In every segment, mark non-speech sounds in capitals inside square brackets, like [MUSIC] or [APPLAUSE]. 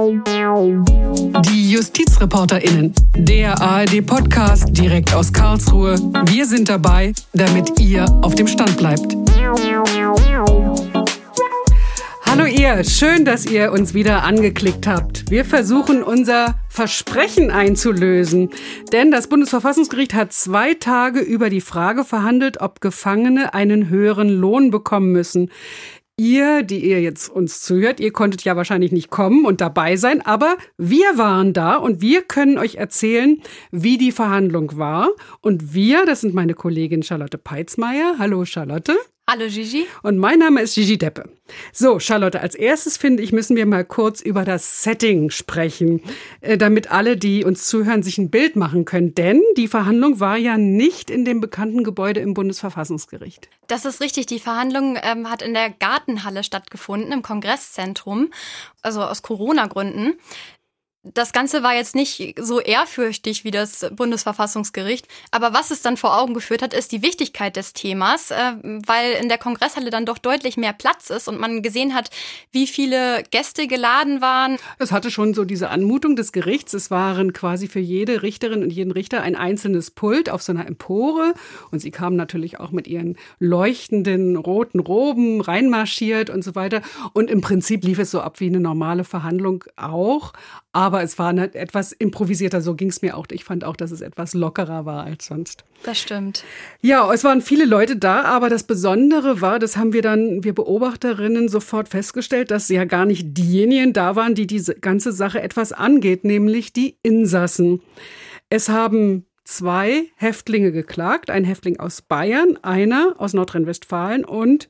Die JustizreporterInnen, der ARD-Podcast direkt aus Karlsruhe. Wir sind dabei, damit ihr auf dem Stand bleibt. Hallo ihr, schön, dass ihr uns wieder angeklickt habt. Wir versuchen unser Versprechen einzulösen, denn das Bundesverfassungsgericht hat zwei Tage über die Frage verhandelt, ob Gefangene einen höheren Lohn bekommen müssen ihr, die ihr jetzt uns zuhört, ihr konntet ja wahrscheinlich nicht kommen und dabei sein, aber wir waren da und wir können euch erzählen, wie die Verhandlung war. Und wir, das sind meine Kollegin Charlotte Peitzmeier. Hallo Charlotte. Hallo Gigi. Und mein Name ist Gigi Deppe. So, Charlotte, als erstes finde ich, müssen wir mal kurz über das Setting sprechen, äh, damit alle, die uns zuhören, sich ein Bild machen können. Denn die Verhandlung war ja nicht in dem bekannten Gebäude im Bundesverfassungsgericht. Das ist richtig. Die Verhandlung ähm, hat in der Gartenhalle stattgefunden, im Kongresszentrum, also aus Corona-Gründen. Das Ganze war jetzt nicht so ehrfürchtig wie das Bundesverfassungsgericht, aber was es dann vor Augen geführt hat, ist die Wichtigkeit des Themas, äh, weil in der Kongresshalle dann doch deutlich mehr Platz ist und man gesehen hat, wie viele Gäste geladen waren. Es hatte schon so diese Anmutung des Gerichts. Es waren quasi für jede Richterin und jeden Richter ein einzelnes Pult auf so einer Empore und sie kamen natürlich auch mit ihren leuchtenden roten Roben reinmarschiert und so weiter. Und im Prinzip lief es so ab wie eine normale Verhandlung auch. Aber es war nicht etwas improvisierter, so ging es mir auch. Ich fand auch, dass es etwas lockerer war als sonst. Das stimmt. Ja, es waren viele Leute da, aber das Besondere war, das haben wir dann, wir Beobachterinnen sofort festgestellt, dass ja gar nicht diejenigen da waren, die diese ganze Sache etwas angeht, nämlich die Insassen. Es haben zwei Häftlinge geklagt, ein Häftling aus Bayern, einer aus Nordrhein-Westfalen und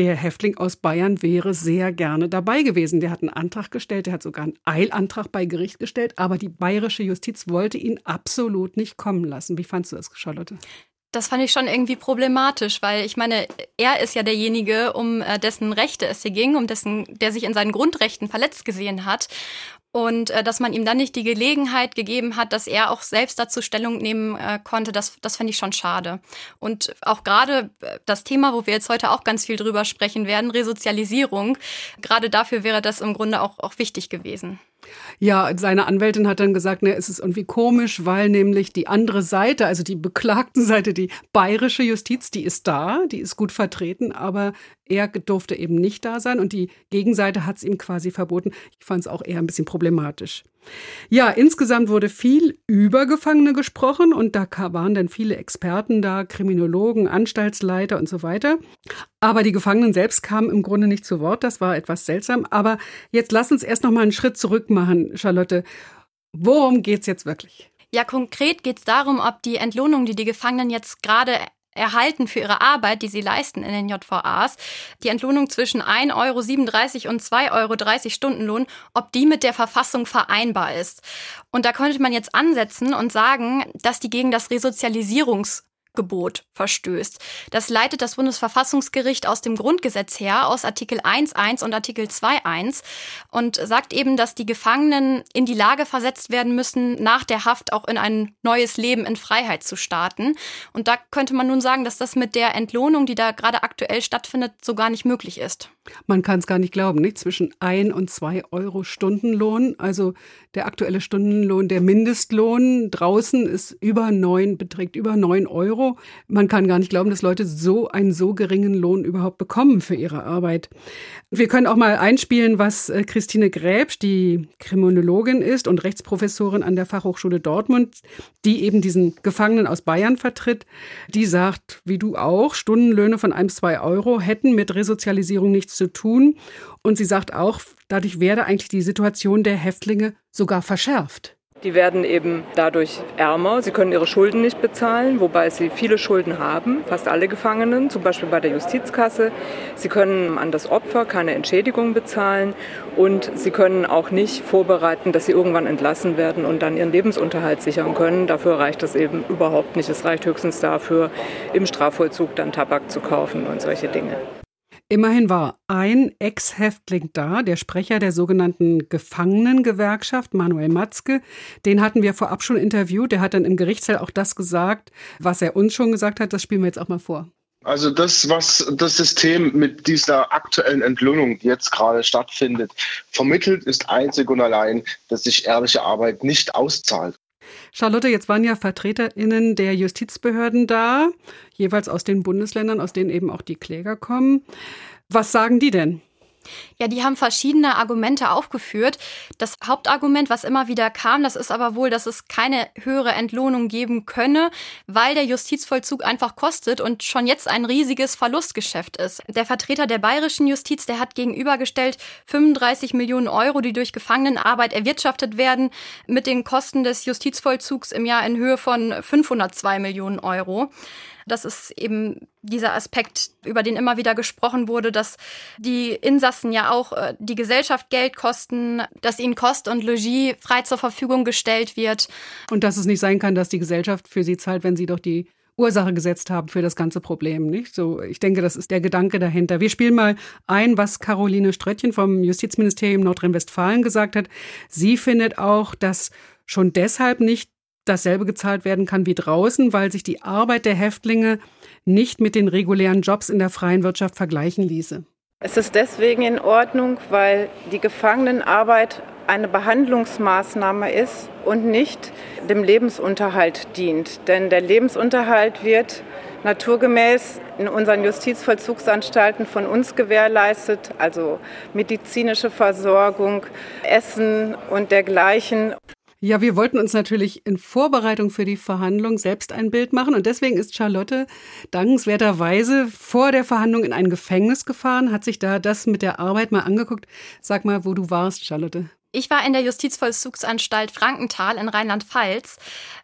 der Häftling aus Bayern wäre sehr gerne dabei gewesen. Der hat einen Antrag gestellt, der hat sogar einen Eilantrag bei Gericht gestellt, aber die bayerische Justiz wollte ihn absolut nicht kommen lassen. Wie fandst du das, Charlotte? Das fand ich schon irgendwie problematisch, weil ich meine, er ist ja derjenige, um äh, dessen Rechte es hier ging, um dessen, der sich in seinen Grundrechten verletzt gesehen hat. Und äh, dass man ihm dann nicht die Gelegenheit gegeben hat, dass er auch selbst dazu Stellung nehmen äh, konnte, das, das fand ich schon schade. Und auch gerade äh, das Thema, wo wir jetzt heute auch ganz viel drüber sprechen werden, Resozialisierung, gerade dafür wäre das im Grunde auch, auch wichtig gewesen. Ja, seine Anwältin hat dann gesagt, ne, es ist irgendwie komisch, weil nämlich die andere Seite, also die beklagten Seite, die bayerische Justiz, die ist da, die ist gut vertreten, aber er durfte eben nicht da sein und die Gegenseite hat es ihm quasi verboten. Ich fand es auch eher ein bisschen problematisch. Ja, insgesamt wurde viel über Gefangene gesprochen und da waren dann viele Experten da, Kriminologen, Anstaltsleiter und so weiter. Aber die Gefangenen selbst kamen im Grunde nicht zu Wort. Das war etwas seltsam. Aber jetzt lass uns erst noch mal einen Schritt zurück machen, Charlotte. Worum geht's jetzt wirklich? Ja, konkret geht es darum, ob die Entlohnung, die die Gefangenen jetzt gerade erhalten für ihre Arbeit, die sie leisten in den JVAs, die Entlohnung zwischen 1,37 Euro und 2,30 Euro Stundenlohn, ob die mit der Verfassung vereinbar ist. Und da könnte man jetzt ansetzen und sagen, dass die gegen das Resozialisierungs Gebot verstößt. Das leitet das Bundesverfassungsgericht aus dem Grundgesetz her, aus Artikel 1.1 und Artikel 2.1 und sagt eben, dass die Gefangenen in die Lage versetzt werden müssen, nach der Haft auch in ein neues Leben in Freiheit zu starten. Und da könnte man nun sagen, dass das mit der Entlohnung, die da gerade aktuell stattfindet, so gar nicht möglich ist. Man kann es gar nicht glauben, nicht? Zwischen ein und zwei Euro Stundenlohn. Also der aktuelle Stundenlohn, der Mindestlohn draußen ist über neun, beträgt über neun Euro. Man kann gar nicht glauben, dass Leute so einen so geringen Lohn überhaupt bekommen für ihre Arbeit. Wir können auch mal einspielen, was äh, Christine Gräbsch, die Kriminologin ist und Rechtsprofessorin an der Fachhochschule Dortmund, die eben diesen Gefangenen aus Bayern vertritt, die sagt, wie du auch, Stundenlöhne von einem, zwei Euro hätten mit Resozialisierung nichts zu tun. Und sie sagt auch, dadurch werde eigentlich die Situation der Häftlinge sogar verschärft. Die werden eben dadurch ärmer. Sie können ihre Schulden nicht bezahlen, wobei sie viele Schulden haben, fast alle Gefangenen, zum Beispiel bei der Justizkasse. Sie können an das Opfer keine Entschädigung bezahlen und sie können auch nicht vorbereiten, dass sie irgendwann entlassen werden und dann ihren Lebensunterhalt sichern können. Dafür reicht das eben überhaupt nicht. Es reicht höchstens dafür, im Strafvollzug dann Tabak zu kaufen und solche Dinge. Immerhin war ein Ex-Häftling da, der Sprecher der sogenannten Gefangenengewerkschaft, Manuel Matzke. Den hatten wir vorab schon interviewt. Der hat dann im Gerichtssaal auch das gesagt, was er uns schon gesagt hat. Das spielen wir jetzt auch mal vor. Also das, was das System mit dieser aktuellen Entlohnung, die jetzt gerade stattfindet, vermittelt, ist einzig und allein, dass sich ehrliche Arbeit nicht auszahlt. Charlotte, jetzt waren ja VertreterInnen der Justizbehörden da, jeweils aus den Bundesländern, aus denen eben auch die Kläger kommen. Was sagen die denn? Ja, die haben verschiedene Argumente aufgeführt. Das Hauptargument, was immer wieder kam, das ist aber wohl, dass es keine höhere Entlohnung geben könne, weil der Justizvollzug einfach kostet und schon jetzt ein riesiges Verlustgeschäft ist. Der Vertreter der bayerischen Justiz, der hat gegenübergestellt 35 Millionen Euro, die durch Gefangenenarbeit erwirtschaftet werden, mit den Kosten des Justizvollzugs im Jahr in Höhe von 502 Millionen Euro. Das ist eben dieser Aspekt, über den immer wieder gesprochen wurde, dass die Insassen ja auch äh, die Gesellschaft Geld kosten, dass ihnen Kost und Logis frei zur Verfügung gestellt wird. Und dass es nicht sein kann, dass die Gesellschaft für sie zahlt, wenn sie doch die Ursache gesetzt haben für das ganze Problem, nicht? So, ich denke, das ist der Gedanke dahinter. Wir spielen mal ein, was Caroline Ströttchen vom Justizministerium Nordrhein-Westfalen gesagt hat. Sie findet auch, dass schon deshalb nicht dasselbe gezahlt werden kann wie draußen, weil sich die Arbeit der Häftlinge nicht mit den regulären Jobs in der freien Wirtschaft vergleichen ließe. Es ist deswegen in Ordnung, weil die Gefangenenarbeit eine Behandlungsmaßnahme ist und nicht dem Lebensunterhalt dient. Denn der Lebensunterhalt wird naturgemäß in unseren Justizvollzugsanstalten von uns gewährleistet, also medizinische Versorgung, Essen und dergleichen. Ja, wir wollten uns natürlich in Vorbereitung für die Verhandlung selbst ein Bild machen und deswegen ist Charlotte dankenswerterweise vor der Verhandlung in ein Gefängnis gefahren, hat sich da das mit der Arbeit mal angeguckt. Sag mal, wo du warst, Charlotte. Ich war in der Justizvollzugsanstalt Frankenthal in Rheinland-Pfalz.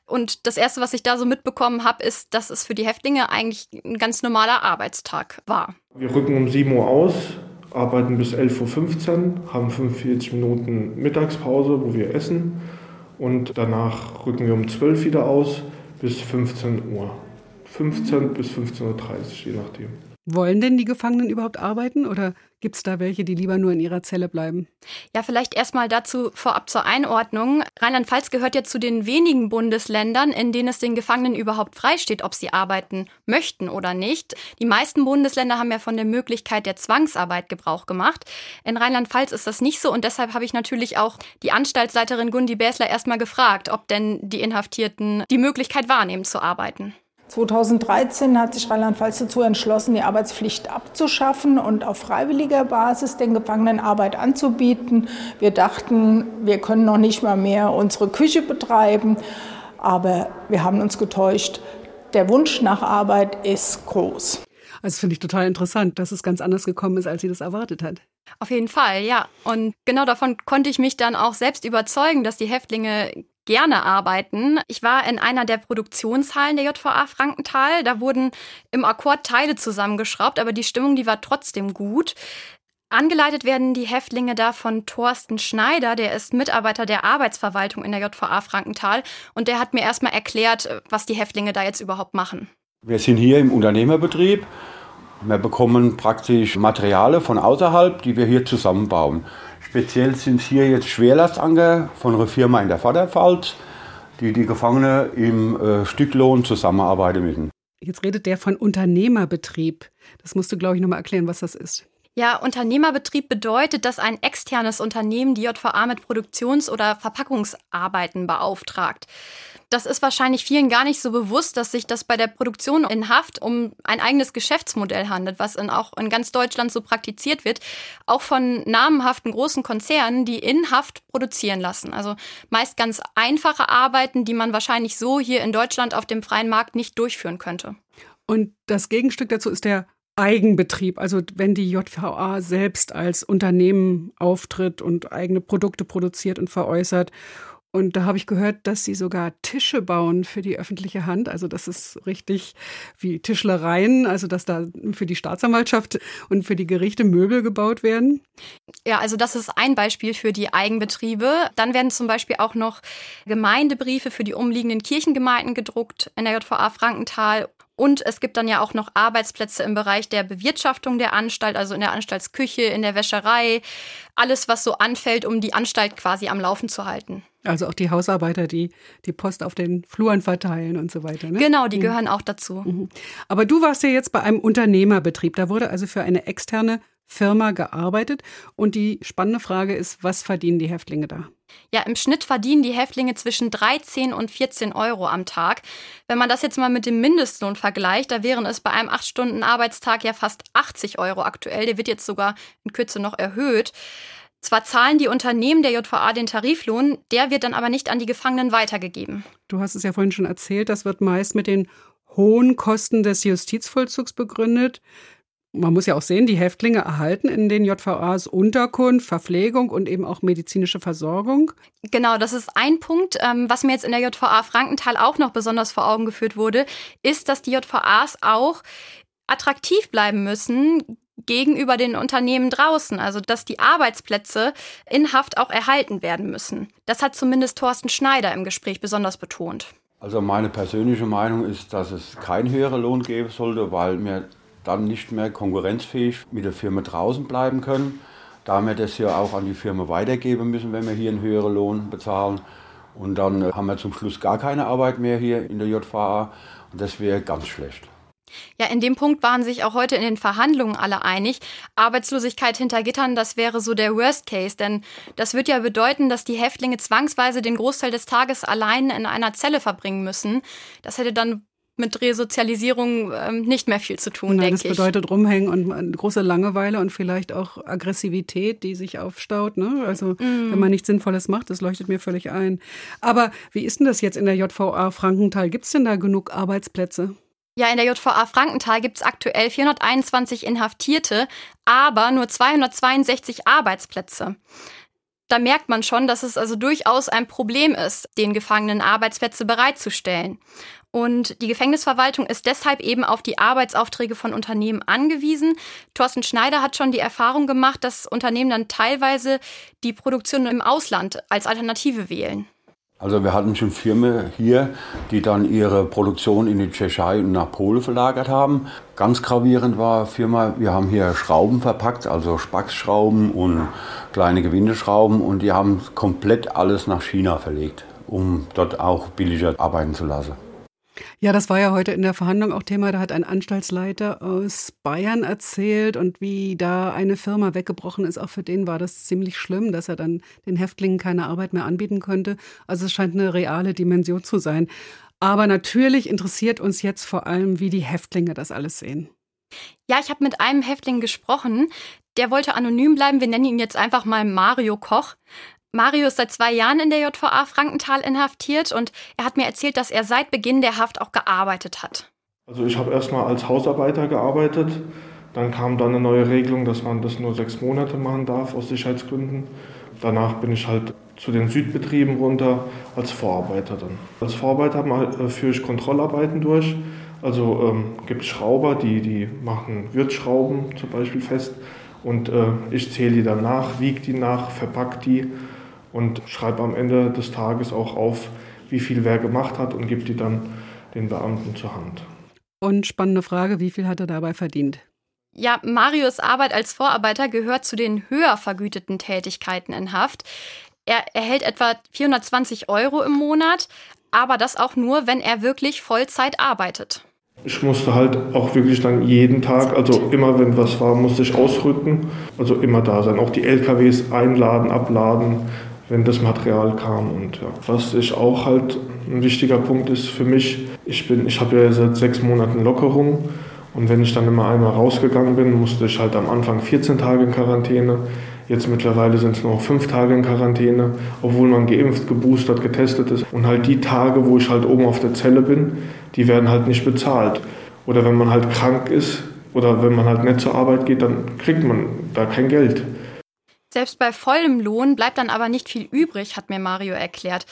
Und das Erste, was ich da so mitbekommen habe, ist, dass es für die Häftlinge eigentlich ein ganz normaler Arbeitstag war. Wir rücken um 7 Uhr aus, arbeiten bis 11.15 Uhr, haben 45 Minuten Mittagspause, wo wir essen und danach rücken wir um 12 wieder aus bis 15 Uhr. 15 bis 15.30 Uhr, je nachdem. Wollen denn die Gefangenen überhaupt arbeiten oder gibt es da welche, die lieber nur in ihrer Zelle bleiben? Ja, vielleicht erstmal dazu vorab zur Einordnung. Rheinland-Pfalz gehört ja zu den wenigen Bundesländern, in denen es den Gefangenen überhaupt freisteht, ob sie arbeiten möchten oder nicht. Die meisten Bundesländer haben ja von der Möglichkeit der Zwangsarbeit Gebrauch gemacht. In Rheinland-Pfalz ist das nicht so und deshalb habe ich natürlich auch die Anstaltsleiterin Gundi Bäsler erstmal gefragt, ob denn die Inhaftierten die Möglichkeit wahrnehmen zu arbeiten. 2013 hat sich Rheinland-Pfalz dazu entschlossen, die Arbeitspflicht abzuschaffen und auf freiwilliger Basis den Gefangenen Arbeit anzubieten. Wir dachten, wir können noch nicht mal mehr unsere Küche betreiben, aber wir haben uns getäuscht. Der Wunsch nach Arbeit ist groß. Also finde ich total interessant, dass es ganz anders gekommen ist, als sie das erwartet hat. Auf jeden Fall, ja. Und genau davon konnte ich mich dann auch selbst überzeugen, dass die Häftlinge gerne arbeiten. Ich war in einer der Produktionshallen der JVA Frankenthal. Da wurden im Akkord Teile zusammengeschraubt, aber die Stimmung, die war trotzdem gut. Angeleitet werden die Häftlinge da von Thorsten Schneider, der ist Mitarbeiter der Arbeitsverwaltung in der JVA Frankenthal und der hat mir erstmal erklärt, was die Häftlinge da jetzt überhaupt machen. Wir sind hier im Unternehmerbetrieb. Wir bekommen praktisch Materialien von außerhalb, die wir hier zusammenbauen. Speziell sind hier jetzt Schwerlastanker von einer Firma in der Vorderpfalz, die die Gefangenen im äh, Stücklohn zusammenarbeiten müssen. Jetzt redet der von Unternehmerbetrieb. Das musst du, glaube ich, nochmal erklären, was das ist. Ja, Unternehmerbetrieb bedeutet, dass ein externes Unternehmen die JVA mit Produktions- oder Verpackungsarbeiten beauftragt. Das ist wahrscheinlich vielen gar nicht so bewusst, dass sich das bei der Produktion in Haft um ein eigenes Geschäftsmodell handelt, was in, auch in ganz Deutschland so praktiziert wird, auch von namenhaften großen Konzernen, die in Haft produzieren lassen. Also meist ganz einfache Arbeiten, die man wahrscheinlich so hier in Deutschland auf dem freien Markt nicht durchführen könnte. Und das Gegenstück dazu ist der Eigenbetrieb, also wenn die JVA selbst als Unternehmen auftritt und eigene Produkte produziert und veräußert. Und da habe ich gehört, dass sie sogar Tische bauen für die öffentliche Hand. Also das ist richtig wie Tischlereien, also dass da für die Staatsanwaltschaft und für die Gerichte Möbel gebaut werden. Ja, also das ist ein Beispiel für die Eigenbetriebe. Dann werden zum Beispiel auch noch Gemeindebriefe für die umliegenden Kirchengemeinden gedruckt in der JVA Frankenthal und es gibt dann ja auch noch Arbeitsplätze im Bereich der Bewirtschaftung der Anstalt, also in der Anstaltsküche, in der Wäscherei, alles, was so anfällt, um die Anstalt quasi am Laufen zu halten. Also auch die Hausarbeiter, die die Post auf den Fluren verteilen und so weiter. Ne? Genau, die mhm. gehören auch dazu. Mhm. Aber du warst ja jetzt bei einem Unternehmerbetrieb. Da wurde also für eine externe Firma gearbeitet. Und die spannende Frage ist, was verdienen die Häftlinge da? Ja, im Schnitt verdienen die Häftlinge zwischen 13 und 14 Euro am Tag. Wenn man das jetzt mal mit dem Mindestlohn vergleicht, da wären es bei einem 8-Stunden-Arbeitstag ja fast 80 Euro aktuell. Der wird jetzt sogar in Kürze noch erhöht. Zwar zahlen die Unternehmen der JVA den Tariflohn, der wird dann aber nicht an die Gefangenen weitergegeben. Du hast es ja vorhin schon erzählt, das wird meist mit den hohen Kosten des Justizvollzugs begründet. Man muss ja auch sehen, die Häftlinge erhalten in den JVAs Unterkunft, Verpflegung und eben auch medizinische Versorgung. Genau, das ist ein Punkt. Ähm, was mir jetzt in der JVA Frankenthal auch noch besonders vor Augen geführt wurde, ist, dass die JVAs auch attraktiv bleiben müssen gegenüber den Unternehmen draußen, also dass die Arbeitsplätze in Haft auch erhalten werden müssen. Das hat zumindest Thorsten Schneider im Gespräch besonders betont. Also meine persönliche Meinung ist, dass es keinen höheren Lohn geben sollte, weil wir dann nicht mehr konkurrenzfähig mit der Firma draußen bleiben können. Da wir das ja auch an die Firma weitergeben müssen, wenn wir hier einen höheren Lohn bezahlen. Und dann haben wir zum Schluss gar keine Arbeit mehr hier in der JVA. Und das wäre ganz schlecht. Ja, in dem Punkt waren sich auch heute in den Verhandlungen alle einig. Arbeitslosigkeit hinter Gittern, das wäre so der Worst Case, denn das wird ja bedeuten, dass die Häftlinge zwangsweise den Großteil des Tages allein in einer Zelle verbringen müssen. Das hätte dann mit Resozialisierung ähm, nicht mehr viel zu tun, denke ich. Das bedeutet rumhängen und große Langeweile und vielleicht auch Aggressivität, die sich aufstaut. Ne? Also mm. wenn man nichts Sinnvolles macht, das leuchtet mir völlig ein. Aber wie ist denn das jetzt in der JVA Frankenthal? Gibt es denn da genug Arbeitsplätze? Ja, in der JVA Frankenthal gibt es aktuell 421 Inhaftierte, aber nur 262 Arbeitsplätze. Da merkt man schon, dass es also durchaus ein Problem ist, den Gefangenen Arbeitsplätze bereitzustellen. Und die Gefängnisverwaltung ist deshalb eben auf die Arbeitsaufträge von Unternehmen angewiesen. Thorsten Schneider hat schon die Erfahrung gemacht, dass Unternehmen dann teilweise die Produktion im Ausland als Alternative wählen. Also wir hatten schon Firmen hier, die dann ihre Produktion in die Tschechei und nach Polen verlagert haben. Ganz gravierend war Firma, wir haben hier Schrauben verpackt, also Spacksschrauben und kleine Gewindeschrauben und die haben komplett alles nach China verlegt, um dort auch billiger arbeiten zu lassen. Ja, das war ja heute in der Verhandlung auch Thema. Da hat ein Anstaltsleiter aus Bayern erzählt und wie da eine Firma weggebrochen ist. Auch für den war das ziemlich schlimm, dass er dann den Häftlingen keine Arbeit mehr anbieten konnte. Also es scheint eine reale Dimension zu sein. Aber natürlich interessiert uns jetzt vor allem, wie die Häftlinge das alles sehen. Ja, ich habe mit einem Häftling gesprochen. Der wollte anonym bleiben. Wir nennen ihn jetzt einfach mal Mario Koch. Mario ist seit zwei Jahren in der JVA Frankenthal inhaftiert und er hat mir erzählt, dass er seit Beginn der Haft auch gearbeitet hat. Also ich habe erstmal als Hausarbeiter gearbeitet. Dann kam dann eine neue Regelung, dass man das nur sechs Monate machen darf aus Sicherheitsgründen. Danach bin ich halt zu den Südbetrieben runter als Vorarbeiter dann. Als Vorarbeiter äh, führe ich Kontrollarbeiten durch. Also ähm, gibt es Schrauber, die, die machen Wirtsschrauben zum Beispiel fest. Und äh, ich zähle die dann nach, wiege die nach, verpacke die und schreibe am Ende des Tages auch auf, wie viel wer gemacht hat und gebe die dann den Beamten zur Hand. Und spannende Frage, wie viel hat er dabei verdient? Ja, Marius Arbeit als Vorarbeiter gehört zu den höher vergüteten Tätigkeiten in Haft. Er erhält etwa 420 Euro im Monat, aber das auch nur, wenn er wirklich Vollzeit arbeitet. Ich musste halt auch wirklich dann jeden Tag, also immer wenn was war, musste ich ausrücken, also immer da sein. Auch die LKWs einladen, abladen, wenn das Material kam. Und ja, was ich auch halt ein wichtiger Punkt ist für mich, ich bin, ich habe ja seit sechs Monaten Lockerung und wenn ich dann immer einmal rausgegangen bin, musste ich halt am Anfang 14 Tage in Quarantäne. Jetzt mittlerweile sind es nur noch fünf Tage in Quarantäne, obwohl man geimpft, geboostert, getestet ist. Und halt die Tage, wo ich halt oben auf der Zelle bin, die werden halt nicht bezahlt. Oder wenn man halt krank ist oder wenn man halt nicht zur Arbeit geht, dann kriegt man da kein Geld. Selbst bei vollem Lohn bleibt dann aber nicht viel übrig, hat mir Mario erklärt.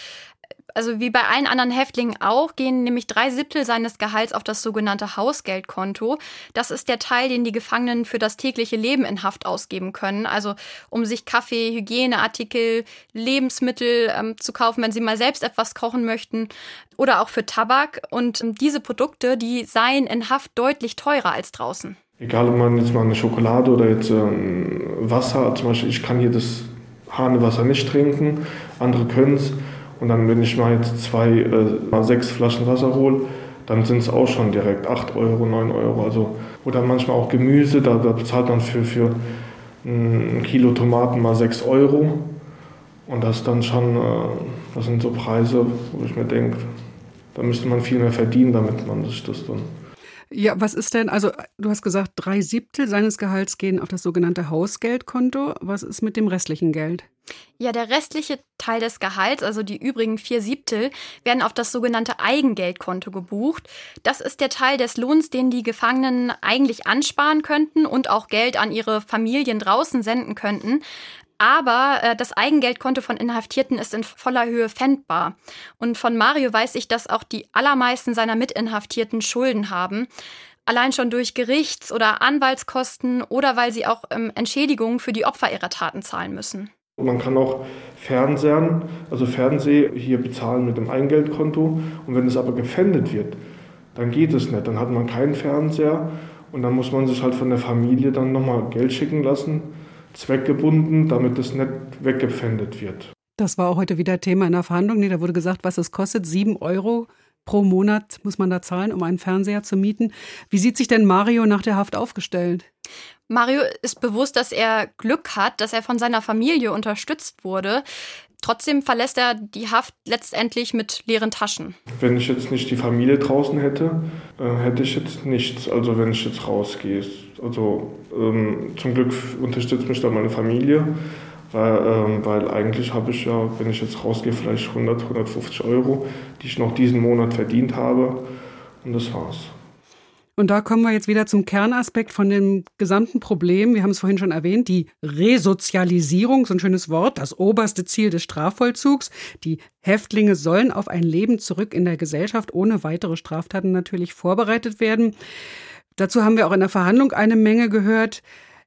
Also wie bei allen anderen Häftlingen auch, gehen nämlich drei Siebtel seines Gehalts auf das sogenannte Hausgeldkonto. Das ist der Teil, den die Gefangenen für das tägliche Leben in Haft ausgeben können. Also um sich Kaffee, Hygieneartikel, Lebensmittel ähm, zu kaufen, wenn sie mal selbst etwas kochen möchten. Oder auch für Tabak. Und ähm, diese Produkte, die seien in Haft deutlich teurer als draußen. Egal, ob man jetzt mal eine Schokolade oder jetzt ähm, Wasser, zum Beispiel, ich kann hier das Hanewasser nicht trinken, andere können es. Und dann, wenn ich mal jetzt zwei, äh, mal sechs Flaschen Wasser hole, dann sind es auch schon direkt 8 Euro, 9 Euro. Also, oder manchmal auch Gemüse, da, da bezahlt man für, für ein Kilo Tomaten mal 6 Euro. Und das dann schon, äh, das sind so Preise, wo ich mir denke, da müsste man viel mehr verdienen, damit man sich das dann ja, was ist denn, also du hast gesagt, drei Siebtel seines Gehalts gehen auf das sogenannte Hausgeldkonto. Was ist mit dem restlichen Geld? Ja, der restliche Teil des Gehalts, also die übrigen vier Siebtel, werden auf das sogenannte Eigengeldkonto gebucht. Das ist der Teil des Lohns, den die Gefangenen eigentlich ansparen könnten und auch Geld an ihre Familien draußen senden könnten. Aber äh, das Eigengeldkonto von Inhaftierten ist in voller Höhe fändbar. Und von Mario weiß ich, dass auch die allermeisten seiner Mitinhaftierten Schulden haben. Allein schon durch Gerichts- oder Anwaltskosten oder weil sie auch ähm, Entschädigungen für die Opfer ihrer Taten zahlen müssen. Man kann auch Fernsehen, also Fernseh hier bezahlen mit dem Eingeldkonto. Und wenn es aber gefändet wird, dann geht es nicht. Dann hat man keinen Fernseher und dann muss man sich halt von der Familie dann nochmal Geld schicken lassen zweckgebunden, damit es nicht weggepfändet wird. Das war auch heute wieder Thema in der Verhandlung. Nee, da wurde gesagt, was es kostet. Sieben Euro pro Monat muss man da zahlen, um einen Fernseher zu mieten. Wie sieht sich denn Mario nach der Haft aufgestellt? Mario ist bewusst, dass er Glück hat, dass er von seiner Familie unterstützt wurde. Trotzdem verlässt er die Haft letztendlich mit leeren Taschen. Wenn ich jetzt nicht die Familie draußen hätte, äh, hätte ich jetzt nichts. Also wenn ich jetzt rausgehe. Also ähm, zum Glück unterstützt mich da meine Familie, weil, ähm, weil eigentlich habe ich ja, wenn ich jetzt rausgehe, vielleicht 100, 150 Euro, die ich noch diesen Monat verdient habe. Und das war's. Und da kommen wir jetzt wieder zum Kernaspekt von dem gesamten Problem. Wir haben es vorhin schon erwähnt, die Resozialisierung, so ein schönes Wort, das oberste Ziel des Strafvollzugs. Die Häftlinge sollen auf ein Leben zurück in der Gesellschaft ohne weitere Straftaten natürlich vorbereitet werden. Dazu haben wir auch in der Verhandlung eine Menge gehört.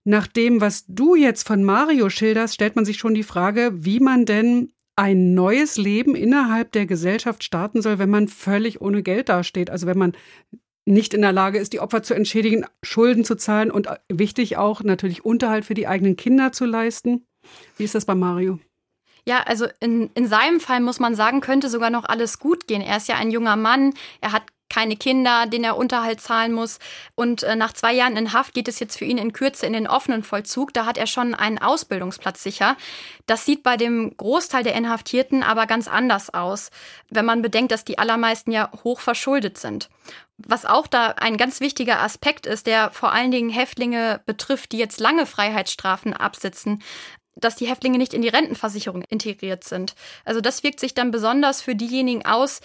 Nach dem, was du jetzt von Mario schilderst, stellt man sich schon die Frage, wie man denn ein neues Leben innerhalb der Gesellschaft starten soll, wenn man völlig ohne Geld dasteht. Also wenn man nicht in der Lage ist, die Opfer zu entschädigen, Schulden zu zahlen und wichtig auch natürlich Unterhalt für die eigenen Kinder zu leisten. Wie ist das bei Mario? Ja, also in, in seinem Fall muss man sagen, könnte sogar noch alles gut gehen. Er ist ja ein junger Mann, er hat keine Kinder, denen er Unterhalt zahlen muss. Und äh, nach zwei Jahren in Haft geht es jetzt für ihn in Kürze in den offenen Vollzug. Da hat er schon einen Ausbildungsplatz sicher. Das sieht bei dem Großteil der Inhaftierten aber ganz anders aus, wenn man bedenkt, dass die allermeisten ja hoch verschuldet sind. Was auch da ein ganz wichtiger Aspekt ist, der vor allen Dingen Häftlinge betrifft, die jetzt lange Freiheitsstrafen absitzen, dass die Häftlinge nicht in die Rentenversicherung integriert sind. Also das wirkt sich dann besonders für diejenigen aus,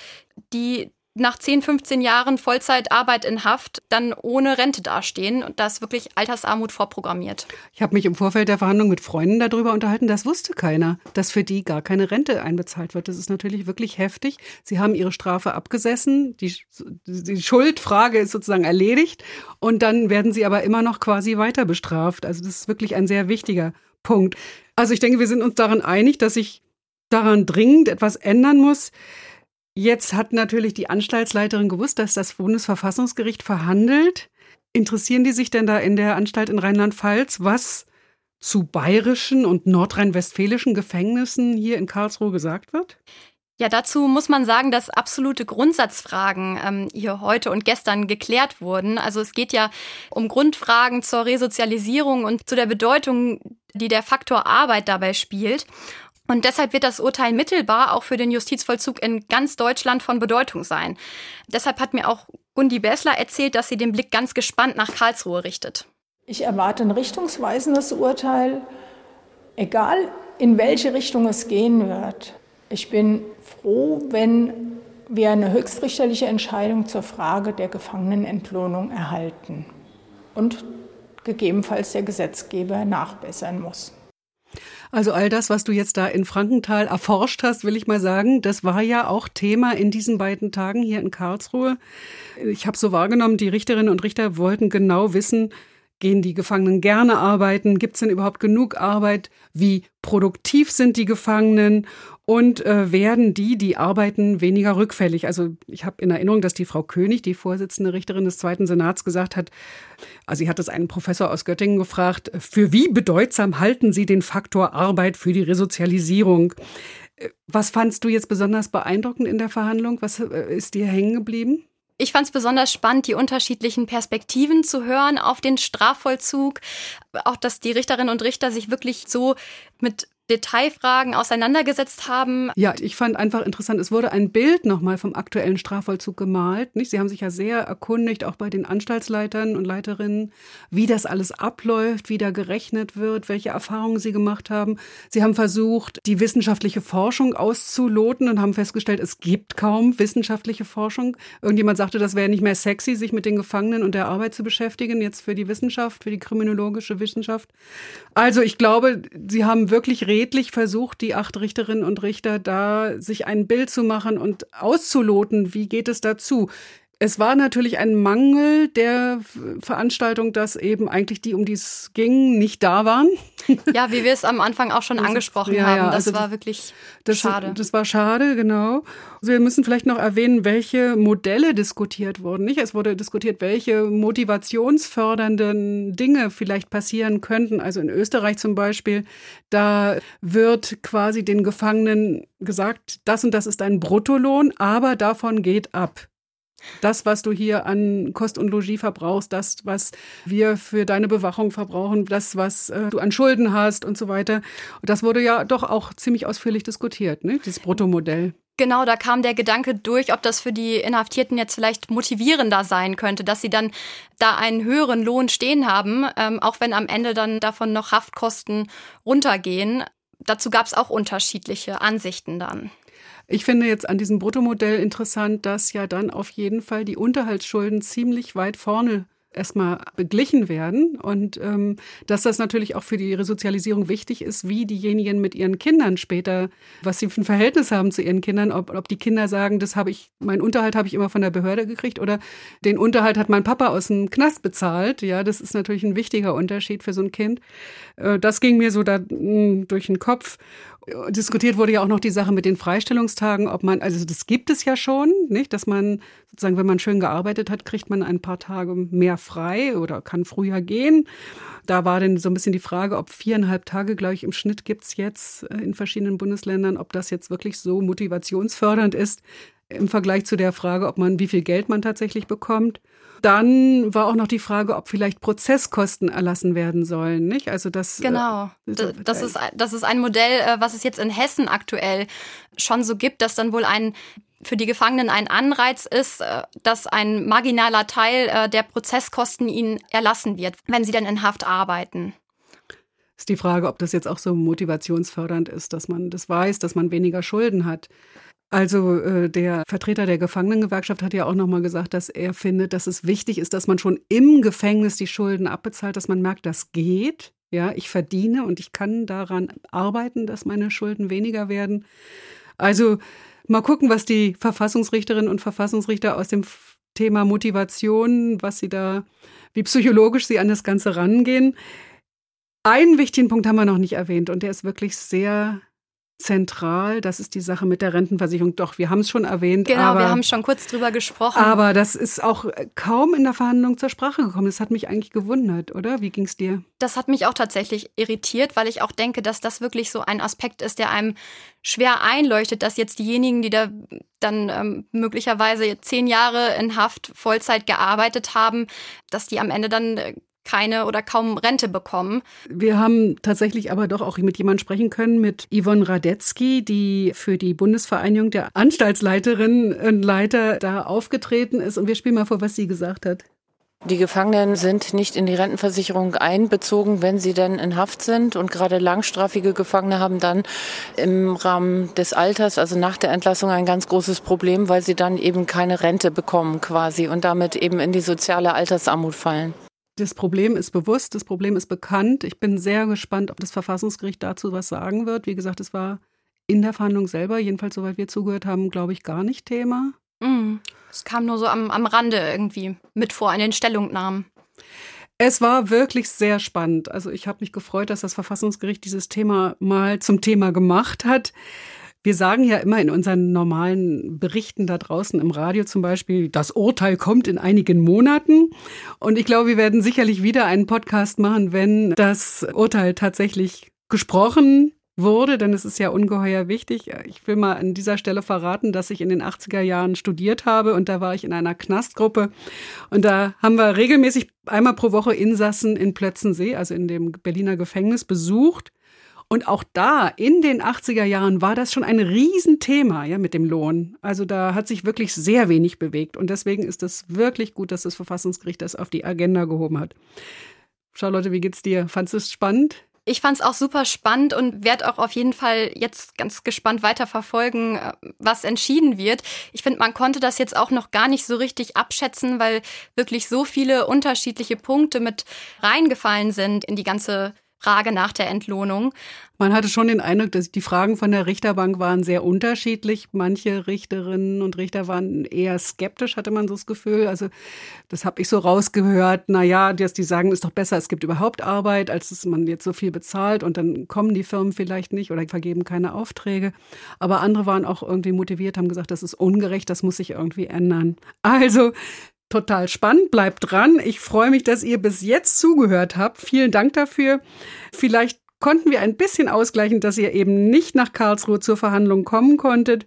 die nach 10, 15 Jahren Vollzeitarbeit in Haft dann ohne Rente dastehen. Und da ist wirklich Altersarmut vorprogrammiert. Ich habe mich im Vorfeld der Verhandlung mit Freunden darüber unterhalten, das wusste keiner, dass für die gar keine Rente einbezahlt wird. Das ist natürlich wirklich heftig. Sie haben ihre Strafe abgesessen, die, die Schuldfrage ist sozusagen erledigt und dann werden sie aber immer noch quasi weiter bestraft. Also das ist wirklich ein sehr wichtiger Punkt. Also ich denke, wir sind uns daran einig, dass sich daran dringend etwas ändern muss. Jetzt hat natürlich die Anstaltsleiterin gewusst, dass das Bundesverfassungsgericht verhandelt. Interessieren die sich denn da in der Anstalt in Rheinland-Pfalz, was zu bayerischen und nordrhein-westfälischen Gefängnissen hier in Karlsruhe gesagt wird? Ja, dazu muss man sagen, dass absolute Grundsatzfragen ähm, hier heute und gestern geklärt wurden. Also es geht ja um Grundfragen zur Resozialisierung und zu der Bedeutung, die der Faktor Arbeit dabei spielt. Und deshalb wird das Urteil mittelbar auch für den Justizvollzug in ganz Deutschland von Bedeutung sein. Deshalb hat mir auch Gundi Bessler erzählt, dass sie den Blick ganz gespannt nach Karlsruhe richtet. Ich erwarte ein richtungsweisendes Urteil, egal in welche Richtung es gehen wird. Ich bin froh, wenn wir eine höchstrichterliche Entscheidung zur Frage der Gefangenenentlohnung erhalten und gegebenenfalls der Gesetzgeber nachbessern muss. Also all das, was du jetzt da in Frankenthal erforscht hast, will ich mal sagen, das war ja auch Thema in diesen beiden Tagen hier in Karlsruhe. Ich habe so wahrgenommen, die Richterinnen und Richter wollten genau wissen, Gehen die Gefangenen gerne arbeiten? Gibt es denn überhaupt genug Arbeit? Wie produktiv sind die Gefangenen? Und äh, werden die, die arbeiten, weniger rückfällig? Also ich habe in Erinnerung, dass die Frau König, die Vorsitzende Richterin des Zweiten Senats, gesagt hat, also sie hat es einen Professor aus Göttingen gefragt, für wie bedeutsam halten Sie den Faktor Arbeit für die Resozialisierung? Was fandst du jetzt besonders beeindruckend in der Verhandlung? Was äh, ist dir hängen geblieben? Ich fand es besonders spannend, die unterschiedlichen Perspektiven zu hören auf den Strafvollzug. Auch, dass die Richterinnen und Richter sich wirklich so mit Detailfragen auseinandergesetzt haben. Ja, ich fand einfach interessant, es wurde ein Bild nochmal vom aktuellen Strafvollzug gemalt. Nicht? Sie haben sich ja sehr erkundigt, auch bei den Anstaltsleitern und Leiterinnen, wie das alles abläuft, wie da gerechnet wird, welche Erfahrungen sie gemacht haben. Sie haben versucht, die wissenschaftliche Forschung auszuloten und haben festgestellt, es gibt kaum wissenschaftliche Forschung. Irgendjemand sagte, das wäre nicht mehr sexy, sich mit den Gefangenen und der Arbeit zu beschäftigen, jetzt für die Wissenschaft, für die kriminologische Wissenschaft. Also ich glaube, sie haben wirklich redlich versucht, die acht Richterinnen und Richter da sich ein Bild zu machen und auszuloten, wie geht es dazu. Es war natürlich ein Mangel der Veranstaltung, dass eben eigentlich die, um die es ging, nicht da waren. [LAUGHS] Ja, wie wir es am Anfang auch schon angesprochen ja, haben. Ja, das also war wirklich das, schade. Das war schade, genau. Wir müssen vielleicht noch erwähnen, welche Modelle diskutiert wurden. Nicht? Es wurde diskutiert, welche motivationsfördernden Dinge vielleicht passieren könnten. Also in Österreich zum Beispiel, da wird quasi den Gefangenen gesagt, das und das ist ein Bruttolohn, aber davon geht ab. Das, was du hier an Kost und Logis verbrauchst, das, was wir für deine Bewachung verbrauchen, das, was äh, du an Schulden hast und so weiter. Das wurde ja doch auch ziemlich ausführlich diskutiert, ne? dieses Bruttomodell. Genau, da kam der Gedanke durch, ob das für die Inhaftierten jetzt vielleicht motivierender sein könnte, dass sie dann da einen höheren Lohn stehen haben, ähm, auch wenn am Ende dann davon noch Haftkosten runtergehen. Dazu gab es auch unterschiedliche Ansichten dann. Ich finde jetzt an diesem Bruttomodell interessant, dass ja dann auf jeden Fall die Unterhaltsschulden ziemlich weit vorne erstmal beglichen werden und ähm, dass das natürlich auch für die Resozialisierung wichtig ist, wie diejenigen mit ihren Kindern später, was sie für ein Verhältnis haben zu ihren Kindern, ob, ob die Kinder sagen, das habe ich, mein Unterhalt habe ich immer von der Behörde gekriegt oder den Unterhalt hat mein Papa aus dem Knast bezahlt. Ja, das ist natürlich ein wichtiger Unterschied für so ein Kind. Äh, das ging mir so da mh, hm, durch den Kopf. Diskutiert wurde ja auch noch die Sache mit den Freistellungstagen, ob man, also das gibt es ja schon, nicht, dass man sozusagen, wenn man schön gearbeitet hat, kriegt man ein paar Tage mehr frei oder kann früher gehen. Da war dann so ein bisschen die Frage, ob viereinhalb Tage, glaube ich, im Schnitt gibt's jetzt äh, in verschiedenen Bundesländern, ob das jetzt wirklich so motivationsfördernd ist im Vergleich zu der Frage, ob man, wie viel Geld man tatsächlich bekommt. Dann war auch noch die Frage, ob vielleicht Prozesskosten erlassen werden sollen, nicht? Also das äh, genau. Äh, das ist das ist ein Modell, äh, was es jetzt in Hessen aktuell schon so gibt, dass dann wohl ein für die Gefangenen ein Anreiz ist, äh, dass ein marginaler Teil der Prozesskosten ihnen erlassen wird, wenn sie dann in Haft arbeiten. Ist die Frage, ob das jetzt auch so motivationsfördernd ist, dass man das weiß, dass man weniger Schulden hat. Also äh, der Vertreter der Gefangenengewerkschaft hat ja auch nochmal gesagt, dass er findet, dass es wichtig ist, dass man schon im Gefängnis die Schulden abbezahlt, dass man merkt, das geht. Ja, ich verdiene und ich kann daran arbeiten, dass meine Schulden weniger werden. Also mal gucken, was die Verfassungsrichterinnen und Verfassungsrichter aus dem Thema Motivation, was sie da, wie psychologisch sie an das Ganze rangehen. Einen wichtigen Punkt haben wir noch nicht erwähnt und der ist wirklich sehr zentral. Das ist die Sache mit der Rentenversicherung. Doch, wir haben es schon erwähnt. Genau, aber, wir haben schon kurz drüber gesprochen. Aber das ist auch kaum in der Verhandlung zur Sprache gekommen. Das hat mich eigentlich gewundert, oder? Wie ging es dir? Das hat mich auch tatsächlich irritiert, weil ich auch denke, dass das wirklich so ein Aspekt ist, der einem schwer einleuchtet, dass jetzt diejenigen, die da dann ähm, möglicherweise zehn Jahre in Haft Vollzeit gearbeitet haben, dass die am Ende dann äh, keine oder kaum Rente bekommen. Wir haben tatsächlich aber doch auch mit jemandem sprechen können, mit Yvonne Radetzky, die für die Bundesvereinigung der Anstaltsleiterinnen und Leiter da aufgetreten ist. Und wir spielen mal vor, was sie gesagt hat. Die Gefangenen sind nicht in die Rentenversicherung einbezogen, wenn sie denn in Haft sind. Und gerade langstrafige Gefangene haben dann im Rahmen des Alters, also nach der Entlassung, ein ganz großes Problem, weil sie dann eben keine Rente bekommen quasi und damit eben in die soziale Altersarmut fallen. Das Problem ist bewusst, das Problem ist bekannt. Ich bin sehr gespannt, ob das Verfassungsgericht dazu was sagen wird. Wie gesagt, es war in der Verhandlung selber, jedenfalls soweit wir zugehört haben, glaube ich, gar nicht Thema. Mhm. Es kam nur so am, am Rande irgendwie mit vor in den Stellungnahmen. Es war wirklich sehr spannend. Also ich habe mich gefreut, dass das Verfassungsgericht dieses Thema mal zum Thema gemacht hat. Wir sagen ja immer in unseren normalen Berichten da draußen im Radio zum Beispiel, das Urteil kommt in einigen Monaten. Und ich glaube, wir werden sicherlich wieder einen Podcast machen, wenn das Urteil tatsächlich gesprochen wurde, denn es ist ja ungeheuer wichtig. Ich will mal an dieser Stelle verraten, dass ich in den 80er Jahren studiert habe und da war ich in einer Knastgruppe und da haben wir regelmäßig einmal pro Woche Insassen in Plötzensee, also in dem Berliner Gefängnis, besucht. Und auch da in den 80er Jahren war das schon ein Riesenthema, ja, mit dem Lohn. Also da hat sich wirklich sehr wenig bewegt. Und deswegen ist es wirklich gut, dass das Verfassungsgericht das auf die Agenda gehoben hat. Charlotte, wie geht's dir? Fandest du es spannend? Ich fand es auch super spannend und werde auch auf jeden Fall jetzt ganz gespannt weiterverfolgen, äh, was entschieden wird. Ich finde, man konnte das jetzt auch noch gar nicht so richtig abschätzen, weil wirklich so viele unterschiedliche Punkte mit reingefallen sind in die ganze Frage nach der Entlohnung. Man hatte schon den Eindruck, dass die Fragen von der Richterbank waren sehr unterschiedlich. Manche Richterinnen und Richter waren eher skeptisch, hatte man so das Gefühl. Also das habe ich so rausgehört. Na ja, dass die sagen, ist doch besser, es gibt überhaupt Arbeit, als dass man jetzt so viel bezahlt und dann kommen die Firmen vielleicht nicht oder vergeben keine Aufträge. Aber andere waren auch irgendwie motiviert, haben gesagt, das ist ungerecht, das muss sich irgendwie ändern. Also total spannend. Bleibt dran. Ich freue mich, dass ihr bis jetzt zugehört habt. Vielen Dank dafür. Vielleicht konnten wir ein bisschen ausgleichen, dass ihr eben nicht nach Karlsruhe zur Verhandlung kommen konntet.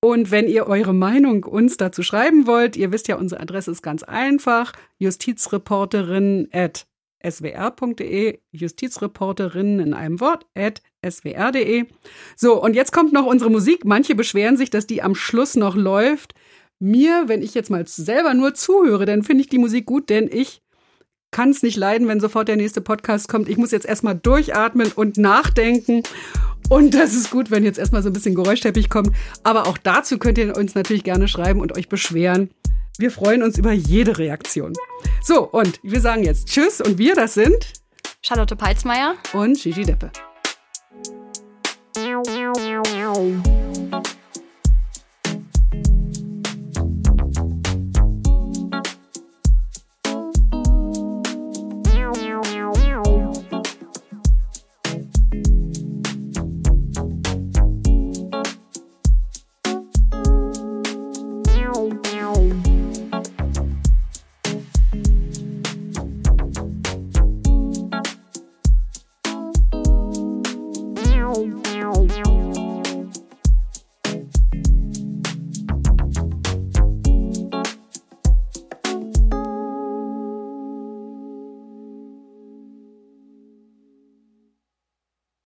Und wenn ihr eure Meinung uns dazu schreiben wollt, ihr wisst ja, unsere Adresse ist ganz einfach, justizreporterin at swr.de, Justizreporterin in einem Wort, at swr.de. So, und jetzt kommt noch unsere Musik. Manche beschweren sich, dass die am Schluss noch läuft mir, wenn ich jetzt mal selber nur zuhöre, dann finde ich die Musik gut, denn ich kann es nicht leiden, wenn sofort der nächste Podcast kommt. Ich muss jetzt erstmal durchatmen und nachdenken. Und das ist gut, wenn jetzt erstmal so ein bisschen Geräuschteppich kommt. Aber auch dazu könnt ihr uns natürlich gerne schreiben und euch beschweren. Wir freuen uns über jede Reaktion. So, und wir sagen jetzt Tschüss und wir, das sind Charlotte Peitzmeier und Gigi Deppe.